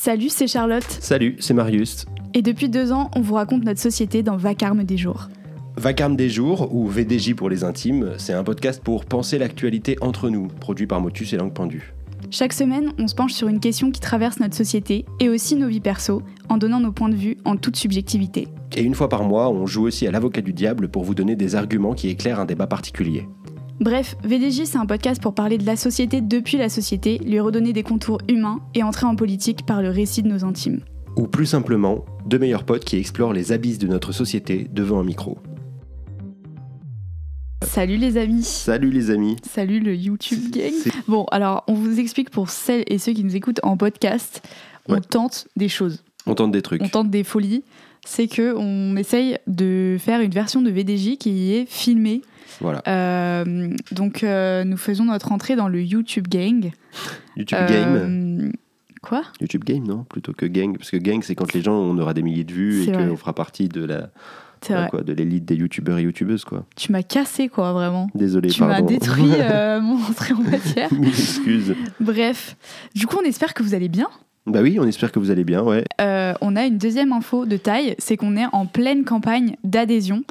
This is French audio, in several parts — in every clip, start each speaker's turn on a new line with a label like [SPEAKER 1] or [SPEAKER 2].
[SPEAKER 1] Salut, c'est Charlotte.
[SPEAKER 2] Salut, c'est Marius.
[SPEAKER 1] Et depuis deux ans, on vous raconte notre société dans Vacarme des jours.
[SPEAKER 2] Vacarme des jours, ou VDJ pour les intimes, c'est un podcast pour penser l'actualité entre nous, produit par Motus et Langue Pendue.
[SPEAKER 1] Chaque semaine, on se penche sur une question qui traverse notre société et aussi nos vies perso, en donnant nos points de vue en toute subjectivité.
[SPEAKER 2] Et une fois par mois, on joue aussi à l'avocat du diable pour vous donner des arguments qui éclairent un débat particulier.
[SPEAKER 1] Bref, VDJ, c'est un podcast pour parler de la société depuis la société, lui redonner des contours humains et entrer en politique par le récit de nos intimes.
[SPEAKER 2] Ou plus simplement, deux meilleurs potes qui explorent les abysses de notre société devant un micro.
[SPEAKER 1] Salut les amis.
[SPEAKER 2] Salut les amis.
[SPEAKER 1] Salut le YouTube gang. Bon, alors on vous explique pour celles et ceux qui nous écoutent en podcast, on
[SPEAKER 2] Ouais.
[SPEAKER 1] tente des choses,
[SPEAKER 2] On tente des trucs.
[SPEAKER 1] on tente des folies. C'est que on essaye de faire une version de VDJ qui est filmée.
[SPEAKER 2] Voilà.
[SPEAKER 1] Euh, donc euh, nous faisons notre entrée dans le YouTube gang.
[SPEAKER 2] YouTube
[SPEAKER 1] Euh,
[SPEAKER 2] Game.
[SPEAKER 1] Quoi?
[SPEAKER 2] YouTube Game, non? Plutôt que Gang. Parce que Gang, c'est quand les gens, on aura des milliers de vues et qu'on fera partie de la quoi, de l'élite des youtubeurs et youtubeuses, quoi.
[SPEAKER 1] Tu m'as cassé quoi vraiment.
[SPEAKER 2] Désolé,
[SPEAKER 1] Tu m'as détruit euh, mon entrée en matière.
[SPEAKER 2] Mille excuses.
[SPEAKER 1] Bref, du coup on espère que vous allez bien.
[SPEAKER 2] Bah oui, on espère que vous allez bien, ouais.
[SPEAKER 1] Euh, on a une deuxième info de taille, c'est qu'on est en pleine campagne d'adhésion.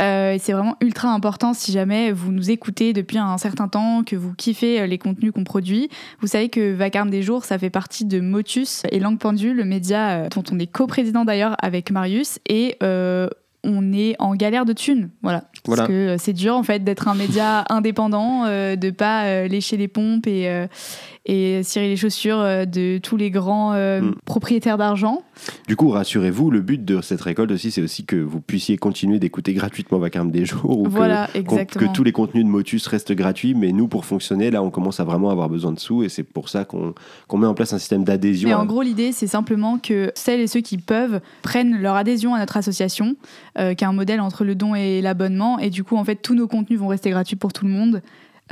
[SPEAKER 1] Euh, c'est vraiment ultra important si jamais vous nous écoutez depuis un certain temps, que vous kiffez euh, les contenus qu'on produit. Vous savez que Vacarme des jours, ça fait partie de Motus et Langue Pendue, le média dont on est coprésident d'ailleurs avec Marius. Et on est en galère de thunes, voilà.
[SPEAKER 2] Voilà.
[SPEAKER 1] Parce que euh, c'est dur en fait d'être un média indépendant, euh, de pas euh, lécher les pompes et, euh, et cirer les chaussures de tous les grands
[SPEAKER 2] Mm.
[SPEAKER 1] propriétaires d'argent.
[SPEAKER 2] Du coup, rassurez-vous, le but de cette récolte aussi, c'est aussi que vous puissiez continuer d'écouter gratuitement Vacarme des jours. Ou que-
[SPEAKER 1] Voilà,
[SPEAKER 2] qu'on-
[SPEAKER 1] exactement.
[SPEAKER 2] Que, tous les contenus de Motus restent gratuits, mais nous, pour fonctionner, là, on commence à vraiment avoir besoin de sous et c'est pour ça qu'on qu'on met en place un système d'adhésion.
[SPEAKER 1] Mais
[SPEAKER 2] à-
[SPEAKER 1] en gros, l'idée, c'est simplement que celles et ceux qui peuvent prennent leur adhésion à notre association, euh, qui est un modèle entre le don et l'abonnement. Et du coup, en fait, tous nos contenus vont rester gratuits pour tout le monde.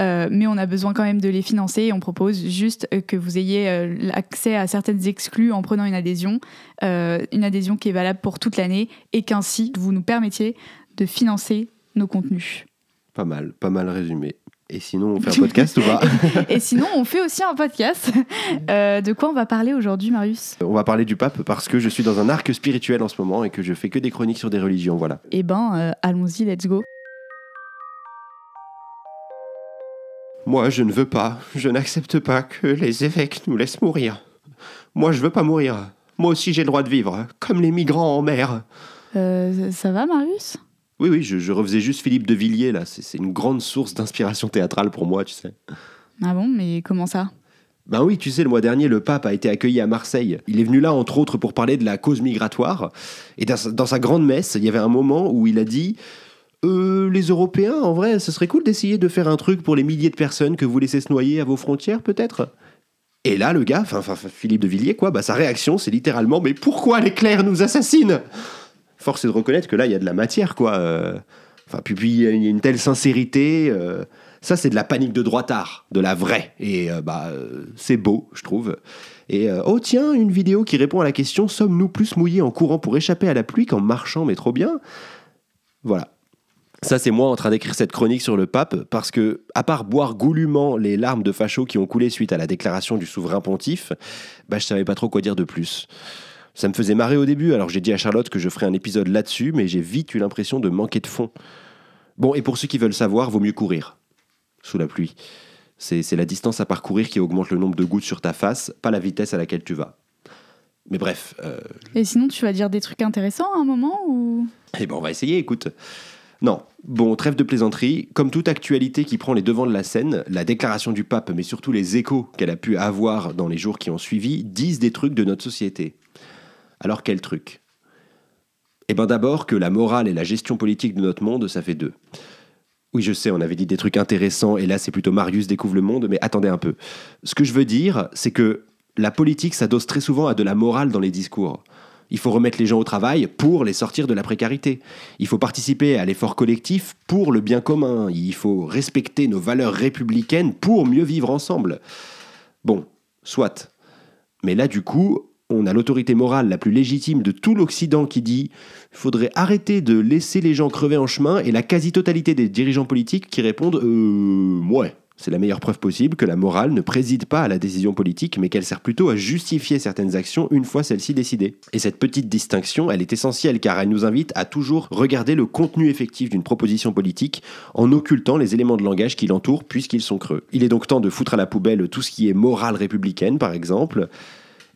[SPEAKER 1] Euh, mais on a besoin quand même de les financer et on propose juste euh, que vous ayez euh, l'accès à certaines exclus en prenant une adhésion, euh, une adhésion qui est valable pour toute l'année et qu'ainsi vous nous permettiez de financer nos contenus.
[SPEAKER 2] Pas mal, pas mal résumé. Et sinon, on fait un podcast ou pas
[SPEAKER 1] Et sinon, on fait aussi un podcast. Euh, de quoi on va parler aujourd'hui, Marius?
[SPEAKER 2] On va parler du pape parce que je suis dans un arc spirituel en ce moment et que je fais que des chroniques sur des religions, voilà.
[SPEAKER 1] Eh ben, euh, allons-y, let's go.
[SPEAKER 2] Moi, je ne veux pas, je n'accepte pas que les évêques nous laissent mourir. Moi, je veux pas mourir. Moi aussi, j'ai le droit de vivre, comme les migrants en mer.
[SPEAKER 1] Euh, ça va, Marius?
[SPEAKER 2] Oui, oui, je, je refaisais juste Philippe de Villiers, là. C'est une grande source d'inspiration théâtrale pour moi, tu sais.
[SPEAKER 1] Ah bon, mais comment ça?
[SPEAKER 2] Ben oui, tu sais, le mois dernier, le pape a été accueilli à Marseille. Il est venu là, entre autres, pour parler de la cause migratoire. Et dans sa, dans sa grande messe, il y avait un moment où il a dit Euh, Les Européens, en vrai, ce serait cool d'essayer de faire un truc pour les milliers de personnes que vous laissez se noyer à vos frontières, peut-être? Et là, le gars, enfin, enfin, Philippe de Villiers, quoi, bah, sa réaction, c'est littéralement Mais pourquoi les clercs nous assassinent? Force est de reconnaître que là, il y a de la matière, quoi. Euh, Enfin, puis, il y a une telle sincérité. euh, ça, c'est de la panique de droitard, de la vraie. Et euh, bah, c'est beau, je trouve. Et oh, tiens, une vidéo qui répond à la question Sommes-nous plus mouillés en courant pour échapper à la pluie qu'en marchant, mais trop bien Voilà. Ça, c'est moi en train d'écrire cette chronique sur le pape, parce que, à part boire goulûment les larmes de facho qui ont coulé suite à la déclaration du souverain pontife, bah, je savais pas trop quoi dire de plus. Ça me faisait marrer au début, alors j'ai dit à Charlotte que je ferais un épisode là-dessus, mais j'ai vite eu l'impression de manquer de fond. Bon, et pour ceux qui veulent savoir, vaut mieux courir sous la pluie. C'est c'est la distance à parcourir qui augmente le nombre de gouttes sur ta face, pas la vitesse à laquelle tu vas. Mais bref, euh,
[SPEAKER 1] Et sinon, tu vas dire des trucs intéressants à un moment ou?
[SPEAKER 2] Eh ben on va essayer, écoute. Non, bon, trêve de plaisanterie. Comme toute actualité qui prend les devants de la scène, la déclaration du pape, mais surtout les échos qu'elle a pu avoir dans les jours qui ont suivi, disent des trucs de notre société. Alors quel truc? Eh ben d'abord que la morale et la gestion politique de notre monde, ça fait deux. Oui, je sais, on avait dit des trucs intéressants, et là c'est plutôt Marius découvre le monde, mais attendez un peu. Ce que je veux dire, c'est que la politique s'adosse très souvent à de la morale dans les discours. Il faut remettre les gens au travail pour les sortir de la précarité. Il faut participer à l'effort collectif pour le bien commun. Il faut respecter nos valeurs républicaines pour mieux vivre ensemble. Bon, soit. Mais là, du coup, on a l'autorité morale la plus légitime de tout l'Occident qui dit faudrait arrêter de laisser les gens crever en chemin et la quasi-totalité des dirigeants politiques qui répondent euh, ouais. C'est la meilleure preuve possible que la morale ne préside pas à la décision politique, mais qu'elle sert plutôt à justifier certaines actions une fois celles-ci décidées. Et cette petite distinction, elle est essentielle car elle nous invite à toujours regarder le contenu effectif d'une proposition politique en occultant les éléments de langage qui l'entourent puisqu'ils sont creux. Il est donc temps de foutre à la poubelle tout ce qui est morale républicaine, par exemple.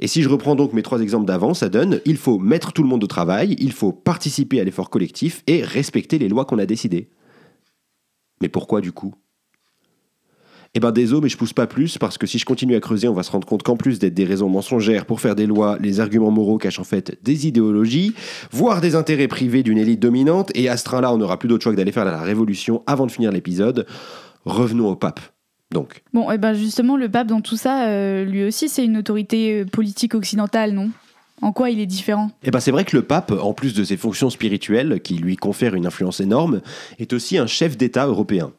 [SPEAKER 2] Et si je reprends donc mes trois exemples d'avant, ça donne il faut mettre tout le monde au travail, il faut participer à l'effort collectif et respecter les lois qu'on a décidées. Mais pourquoi du coup? Eh ben désolé, mais je pousse pas plus parce que si je continue à creuser, on va se rendre compte qu'en plus d'être des raisons mensongères pour faire des lois, les arguments moraux cachent en fait des idéologies, voire des intérêts privés d'une élite dominante. Et à ce train-là, on n'aura plus d'autre choix que d'aller faire la révolution avant de finir l'épisode. Revenons au pape. Donc.
[SPEAKER 1] Bon, et eh ben justement, le pape dans tout ça, euh, lui aussi, c'est une autorité euh, politique occidentale, non? En quoi il est différent?
[SPEAKER 2] Eh ben c'est vrai que le pape, en plus de ses fonctions spirituelles qui lui confèrent une influence énorme, est aussi un chef d'État européen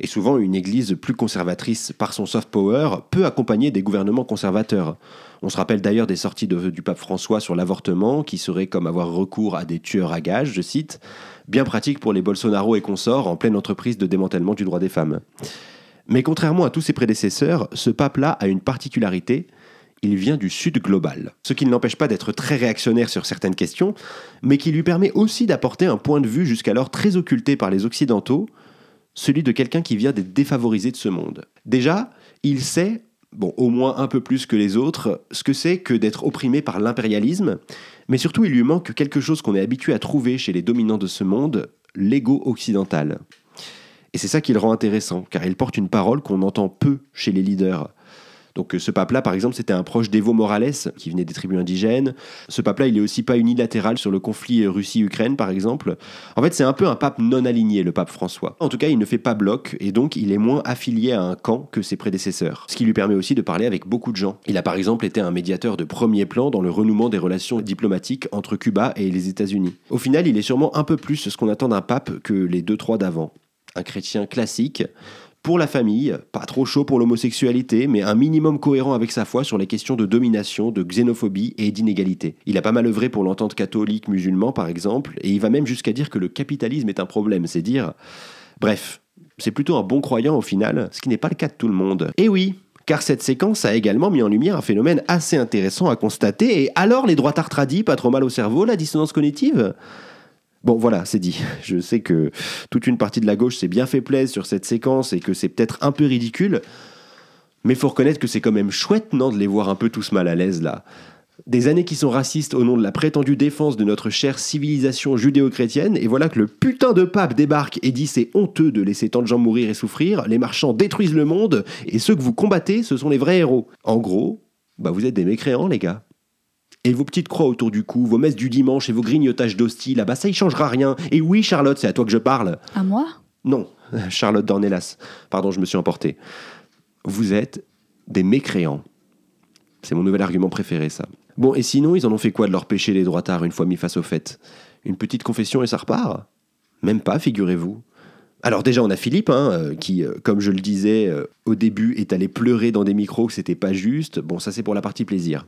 [SPEAKER 2] et souvent une Église plus conservatrice par son soft power peut accompagner des gouvernements conservateurs. On se rappelle d'ailleurs des sorties du pape François sur l'avortement, qui serait comme avoir recours à des tueurs à gages, je cite, bien pratique pour les Bolsonaro et consorts en pleine entreprise de démantèlement du droit des femmes. Mais contrairement à tous ses prédécesseurs, ce pape-là a une particularité, il vient du Sud global. Ce qui ne l'empêche pas d'être très réactionnaire sur certaines questions, mais qui lui permet aussi d'apporter un point de vue jusqu'alors très occulté par les Occidentaux, celui de quelqu'un qui vient des défavorisés de ce monde. Déjà, il sait, bon, au moins un peu plus que les autres, ce que c'est que d'être opprimé par l'impérialisme, mais surtout il lui manque quelque chose qu'on est habitué à trouver chez les dominants de ce monde, l'ego occidental. Et c'est ça qui le rend intéressant, car il porte une parole qu'on entend peu chez les leaders. Donc euh, ce pape-là, par exemple, c'était un proche d'Evo Morales, qui venait des tribus indigènes. Ce pape-là, il est aussi pas unilatéral sur le conflit Russie-Ukraine, par exemple. En fait, c'est un peu un pape non aligné, le pape François. En tout cas, il ne fait pas bloc, et donc il est moins affilié à un camp que ses prédécesseurs. Ce qui lui permet aussi de parler avec beaucoup de gens. Il a par exemple été un médiateur de premier plan dans le renouement des relations diplomatiques entre Cuba et les États-Unis. Au final, il est sûrement un peu plus ce qu'on attend d'un pape que les deux trois d'avant. Un chrétien classique, pour la famille, pas trop chaud pour l'homosexualité, mais un minimum cohérent avec sa foi sur les questions de domination, de xénophobie et d'inégalité. Il a pas mal œuvré pour l'entente catholique musulman par exemple, et il va même jusqu'à dire que le capitalisme est un problème, c'est dire... Bref, c'est plutôt un bon croyant au final, ce qui n'est pas le cas de tout le monde. Et oui, car cette séquence a également mis en lumière un phénomène assez intéressant à constater, et alors les droits tradis, pas trop mal au cerveau, la dissonance cognitive? Bon, voilà, c'est dit. Je sais que toute une partie de la gauche s'est bien fait plaisir sur cette séquence et que c'est peut-être un peu ridicule, mais faut reconnaître que c'est quand même chouette, non, de les voir un peu tous mal à l'aise là. Des années qui sont racistes au nom de la prétendue défense de notre chère civilisation judéo-chrétienne, et voilà que le putain de pape débarque et dit c'est honteux de laisser tant de gens mourir et souffrir, les marchands détruisent le monde, et ceux que vous combattez, ce sont les vrais héros. En gros, bah vous êtes des mécréants, les gars. Et vos petites croix autour du cou, vos messes du dimanche et vos grignotages d'hostie, là-bas, ça y changera rien. Et oui, Charlotte, c'est à toi que je parle.
[SPEAKER 1] À moi?
[SPEAKER 2] Non, Charlotte Dornelas. Pardon, je me suis emporté. Vous êtes des mécréants. C'est mon nouvel argument préféré, ça. Bon, et sinon, ils en ont fait quoi de leur péché les droitards une fois mis face au fait Une petite confession et ça repart? Même pas, figurez-vous. Alors déjà, on a Philippe, hein, euh, qui, euh, comme je le disais euh, au début, est allé pleurer dans des micros que c'était pas juste. Bon, ça c'est pour la partie plaisir.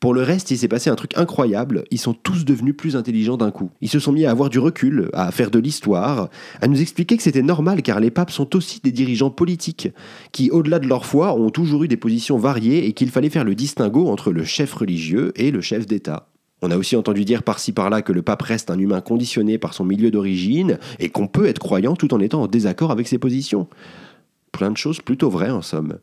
[SPEAKER 2] Pour le reste, il s'est passé un truc incroyable. Ils sont tous devenus plus intelligents d'un coup. Ils se sont mis à avoir du recul, à faire de l'histoire, à nous expliquer que c'était normal car les papes sont aussi des dirigeants politiques, qui, au-delà de leur foi, ont toujours eu des positions variées et qu'il fallait faire le distinguo entre le chef religieux et le chef d'État. On a aussi entendu dire par-ci par-là que le pape reste un humain conditionné par son milieu d'origine et qu'on peut être croyant tout en étant en désaccord avec ses positions. Plein de choses plutôt vraies en somme.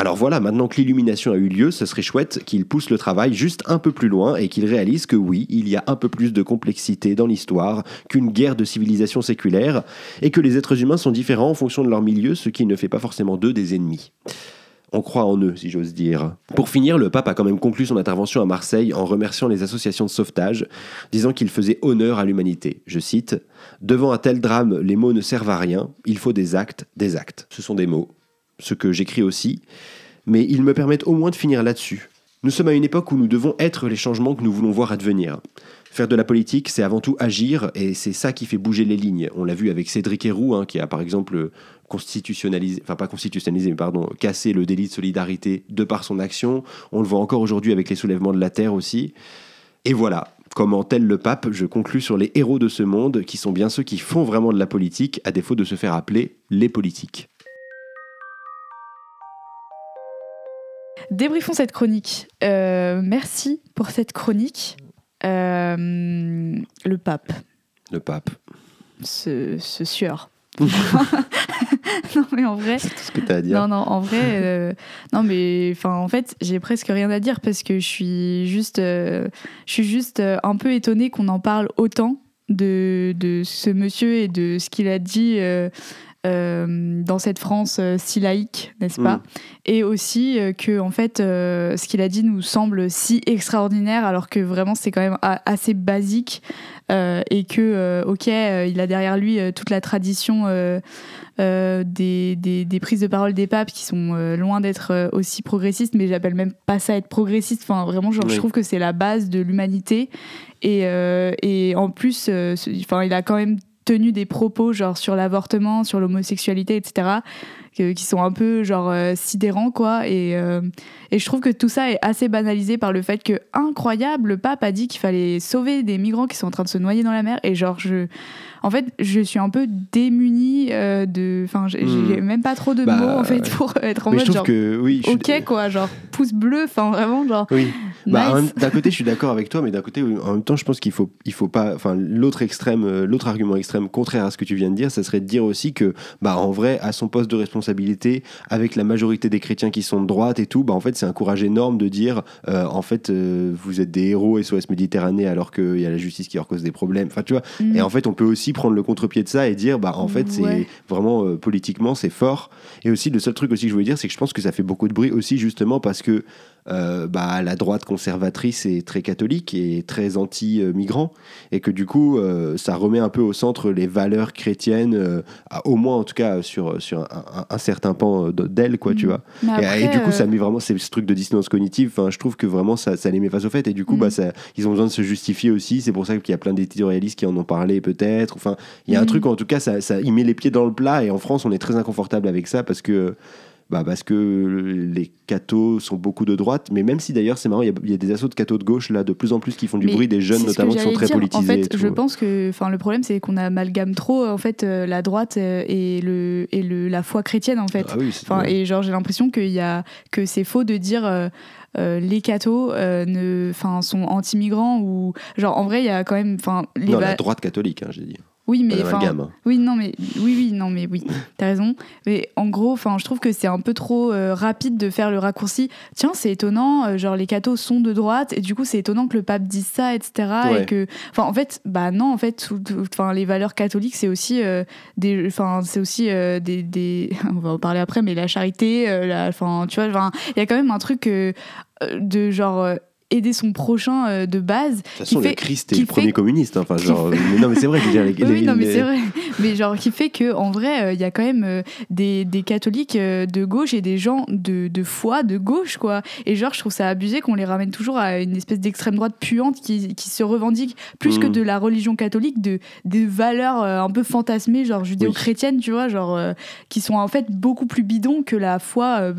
[SPEAKER 2] Alors voilà, maintenant que l'illumination a eu lieu, ce serait chouette qu'il pousse le travail juste un peu plus loin et qu'il réalise que oui, il y a un peu plus de complexité dans l'histoire qu'une guerre de civilisation séculaire et que les êtres humains sont différents en fonction de leur milieu, ce qui ne fait pas forcément d'eux des ennemis. On croit en eux, si j'ose dire. Pour finir, le pape a quand même conclu son intervention à Marseille en remerciant les associations de sauvetage, disant qu'il faisait honneur à l'humanité. Je cite Devant un tel drame, les mots ne servent à rien, il faut des actes, des actes. Ce sont des mots, ce que j'écris aussi, mais ils me permettent au moins de finir là-dessus. Nous sommes à une époque où nous devons être les changements que nous voulons voir advenir. Faire de la politique, c'est avant tout agir, et c'est ça qui fait bouger les lignes. On l'a vu avec Cédric Héroux, hein, qui a par exemple constitutionnalisé, enfin pas constitutionnalisé, mais pardon, cassé le délit de solidarité de par son action. On le voit encore aujourd'hui avec les soulèvements de la terre aussi. Et voilà, comment tel le pape, je conclus sur les héros de ce monde, qui sont bien ceux qui font vraiment de la politique, à défaut de se faire appeler les politiques.
[SPEAKER 1] Débriefons cette chronique. Euh, merci pour cette chronique. Euh, le pape,
[SPEAKER 2] Le pape.
[SPEAKER 1] ce, ce sueur. non mais en vrai,
[SPEAKER 2] C'est tout ce que tu as à dire.
[SPEAKER 1] non non en vrai, euh, non mais enfin en fait j'ai presque rien à dire parce que je suis juste, euh, je suis juste euh, un peu étonnée qu'on en parle autant de, de ce monsieur et de ce qu'il a dit. euh, euh, dans cette France euh, si laïque, n'est-ce pas
[SPEAKER 2] Mm.
[SPEAKER 1] Et aussi euh, que en fait, ce qu'il a dit nous semble si extraordinaire, alors que vraiment c'est quand même assez basique et que ok, il a derrière lui toute la tradition des, des, des prises de parole des papes qui sont loin d'être aussi progressistes, mais j'appelle même pas ça être progressiste. Enfin, vraiment, genre,
[SPEAKER 2] Oui.
[SPEAKER 1] je trouve que c'est la base de l'humanité. Et, et en plus, enfin, il a quand même tenu des propos genre sur l'avortement, sur l'homosexualité, etc., que- qui sont un peu genre euh, sidérants, quoi. Et, euh, et je trouve que tout ça est assez banalisé par le fait que, incroyable, le pape a dit qu'il fallait sauver des migrants qui sont en train de se noyer dans la mer. Et genre, je. En fait, je suis un peu démunie euh, de. Enfin, j'ai j'ai même pas trop de
[SPEAKER 2] Bah,
[SPEAKER 1] mots, en fait, pour être en
[SPEAKER 2] Mais je
[SPEAKER 1] mode
[SPEAKER 2] trouve
[SPEAKER 1] genre.
[SPEAKER 2] que oui. je suis-
[SPEAKER 1] Ok, quoi, genre pouce bleu, enfin vraiment, genre.
[SPEAKER 2] Oui. Bah,
[SPEAKER 1] nice.
[SPEAKER 2] d'un côté, je suis d'accord avec toi, mais d'un côté, en même temps, je pense qu'il faut, il faut pas. Enfin, l'autre extrême, euh, l'autre argument extrême contraire à ce que tu viens de dire, ça serait de dire aussi que, bah, en vrai, à son poste de responsabilité, avec la majorité des chrétiens qui sont de droite et tout, bah, en fait, c'est un courage énorme de dire, euh, en fait, euh, vous êtes des héros SOS Méditerranée alors qu'il y a la justice qui leur cause des problèmes. Enfin, tu vois.
[SPEAKER 1] Mm.
[SPEAKER 2] Et en fait, on peut aussi prendre le contre-pied de ça et dire, bah, en fait, c'est
[SPEAKER 1] Ouais.
[SPEAKER 2] vraiment euh, politiquement, c'est fort. Et aussi, le seul truc aussi que je voulais dire, c'est que je pense que ça fait beaucoup de bruit aussi, justement, parce que bah, la droite conservatrice est très catholique et très anti-migrant, et que du coup, euh, ça remet un peu au centre les valeurs chrétiennes, euh, à- au moins en tout cas sur, sur un, un- un certain pan euh, d'elles, quoi, tu
[SPEAKER 1] Mm.
[SPEAKER 2] vois. Et- et, du coup, ça met vraiment ce truc de dissonance cognitive. Enfin, je trouve que vraiment ça, ça les met face au fait. Et du coup,
[SPEAKER 1] Mm.
[SPEAKER 2] bah, ça, ils ont besoin de se justifier aussi. C'est pour ça qu'il y a plein d'éditorialistes qui en ont parlé, peut-être. Enfin, il y a un
[SPEAKER 1] Mm.
[SPEAKER 2] truc, en tout cas, ça, ça, il met les pieds dans le plat. Et en France, on est très inconfortable avec ça parce que. Bah parce que les cathos sont beaucoup de droite, mais même si d'ailleurs c'est marrant, il y, a- il y a des assauts de cathos de gauche là de plus en plus qui font du
[SPEAKER 1] Mais
[SPEAKER 2] bruit, des jeunes
[SPEAKER 1] que
[SPEAKER 2] notamment qui sont très
[SPEAKER 1] dire.
[SPEAKER 2] politisés.
[SPEAKER 1] En fait, je pense que, le problème c'est qu'on amalgame trop en fait euh, la droite euh, et le et le la foi chrétienne en fait.
[SPEAKER 2] Ah oui, ouais.
[SPEAKER 1] et genre j'ai l'impression y a que c'est faux de dire euh, euh, les cathos euh, ne, sont anti-migrants ou genre en vrai il y a quand même, enfin, les
[SPEAKER 2] non, la droite catholique, hein, j'ai dit.
[SPEAKER 1] Oui mais enfin,
[SPEAKER 2] hein.
[SPEAKER 1] oui non mais oui oui non mais oui t'as raison mais en gros enfin je trouve que c'est un peu trop euh, rapide de faire le raccourci tiens c'est étonnant euh, genre les cathos sont de droite et du coup c'est étonnant que le pape dise ça etc
[SPEAKER 2] Ouais.
[SPEAKER 1] et que enfin en fait bah non en fait enfin les valeurs catholiques c'est aussi euh, des enfin c'est aussi des, des on va en parler après mais la charité enfin tu vois enfin, il y a quand même un truc de genre aider son prochain euh, de base
[SPEAKER 2] De toute façon,
[SPEAKER 1] fait-
[SPEAKER 2] le Christ est le premier communiste. hein. Enfin, genre, mais non, mais c'est vrai. je veux dire, les-
[SPEAKER 1] Oui, oui,
[SPEAKER 2] les-
[SPEAKER 1] non, mais
[SPEAKER 2] les-
[SPEAKER 1] c'est vrai. Mais genre, qui fait que en vrai, euh, il y a quand même euh, des, des catholiques de gauche et des gens de, de foi de gauche, quoi. Et genre, je trouve ça abusé qu'on les ramène toujours à une espèce d'extrême droite puante qui, qui se revendique plus que
[SPEAKER 2] Mhm.
[SPEAKER 1] de la religion catholique, de des valeurs un peu fantasmées, genre judéo-chrétiennes, tu vois, genre qui sont en fait beaucoup plus bidons que la foi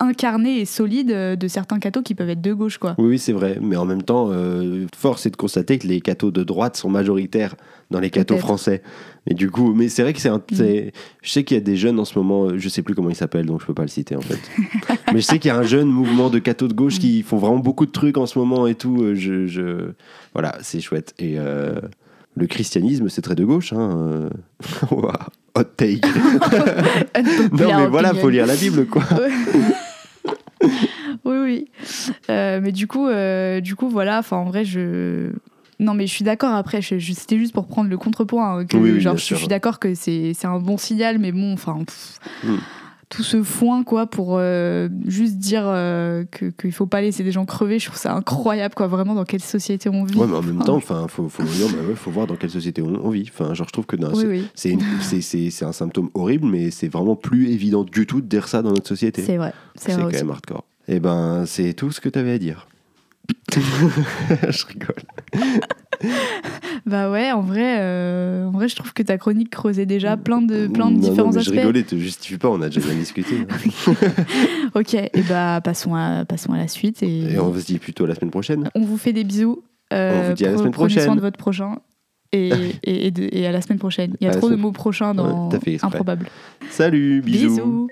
[SPEAKER 1] incarnée et solide de certains cathos qui peuvent être de gauche, quoi.
[SPEAKER 2] Oui, oui, c'est vrai. Mais en même temps, euh, force est de constater que les cathos de droite sont majoritaires dans les cathos français. Et du coup, mais c'est vrai que c'est un. C'est- Je sais qu'il y a des jeunes en ce moment, euh, je sais plus comment il s'appelle, donc je peux pas le citer en fait. mais je sais qu'il y a un jeune mouvement de cathos de gauche qui font vraiment beaucoup de trucs en ce moment et tout. euh, Je, je... Voilà, c'est chouette. Et euh, le christianisme, c'est très de gauche. Hein. Hot take. non, mais voilà, faut lire la Bible, quoi.
[SPEAKER 1] Oui, oui. Euh, mais du coup, euh, du coup, voilà. Enfin, en vrai, je. Non, mais je suis d'accord. Après, je- je- c'était juste pour prendre le contrepoint. hein, que,
[SPEAKER 2] Oui, oui,
[SPEAKER 1] genre, je,
[SPEAKER 2] sûr.
[SPEAKER 1] suis d'accord que c'est c'est un bon signal, mais bon, enfin.
[SPEAKER 2] Mm.
[SPEAKER 1] Tout ce foin, quoi, pour euh, juste dire que- qu'il faut pas laisser des gens crever, je trouve ça incroyable, quoi, vraiment, dans quelle société on vit.
[SPEAKER 2] Ouais, mais en même temps, enfin, faut, faut, non, mais ouais, faut voir dans quelle société on, on vit. Enfin, genre, je trouve que
[SPEAKER 1] Oui,
[SPEAKER 2] c'est- un symptôme horrible, mais c'est vraiment plus évident du tout de dire ça dans notre société.
[SPEAKER 1] c'est vrai. C'est
[SPEAKER 2] C'est
[SPEAKER 1] vrai
[SPEAKER 2] quand
[SPEAKER 1] aussi.
[SPEAKER 2] même hardcore. Et ben, c'est tout ce que tu avais à dire. je rigole.
[SPEAKER 1] Bah ouais, en vrai, euh, en vrai, je trouve que ta chronique creusait déjà plein de, plein de
[SPEAKER 2] Non, non,
[SPEAKER 1] différents
[SPEAKER 2] mais Je
[SPEAKER 1] aspects.
[SPEAKER 2] rigolais, te justifie pas, on a déjà bien discuté. hein.
[SPEAKER 1] Ok, et bah passons à, passons à la suite. Et,
[SPEAKER 2] Et on se dit plutôt à la semaine prochaine.
[SPEAKER 1] on vous fait des bisous. Euh,
[SPEAKER 2] On vous dit à la semaine
[SPEAKER 1] prenez soin
[SPEAKER 2] prochaine.
[SPEAKER 1] de votre prochain. Et, et, et de- et à la semain prochaine. Il y a
[SPEAKER 2] À
[SPEAKER 1] trop de
[SPEAKER 2] semaine-
[SPEAKER 1] mots prochains dans
[SPEAKER 2] Ouais.
[SPEAKER 1] Improbable.
[SPEAKER 2] Salut, bisous.
[SPEAKER 1] bisous.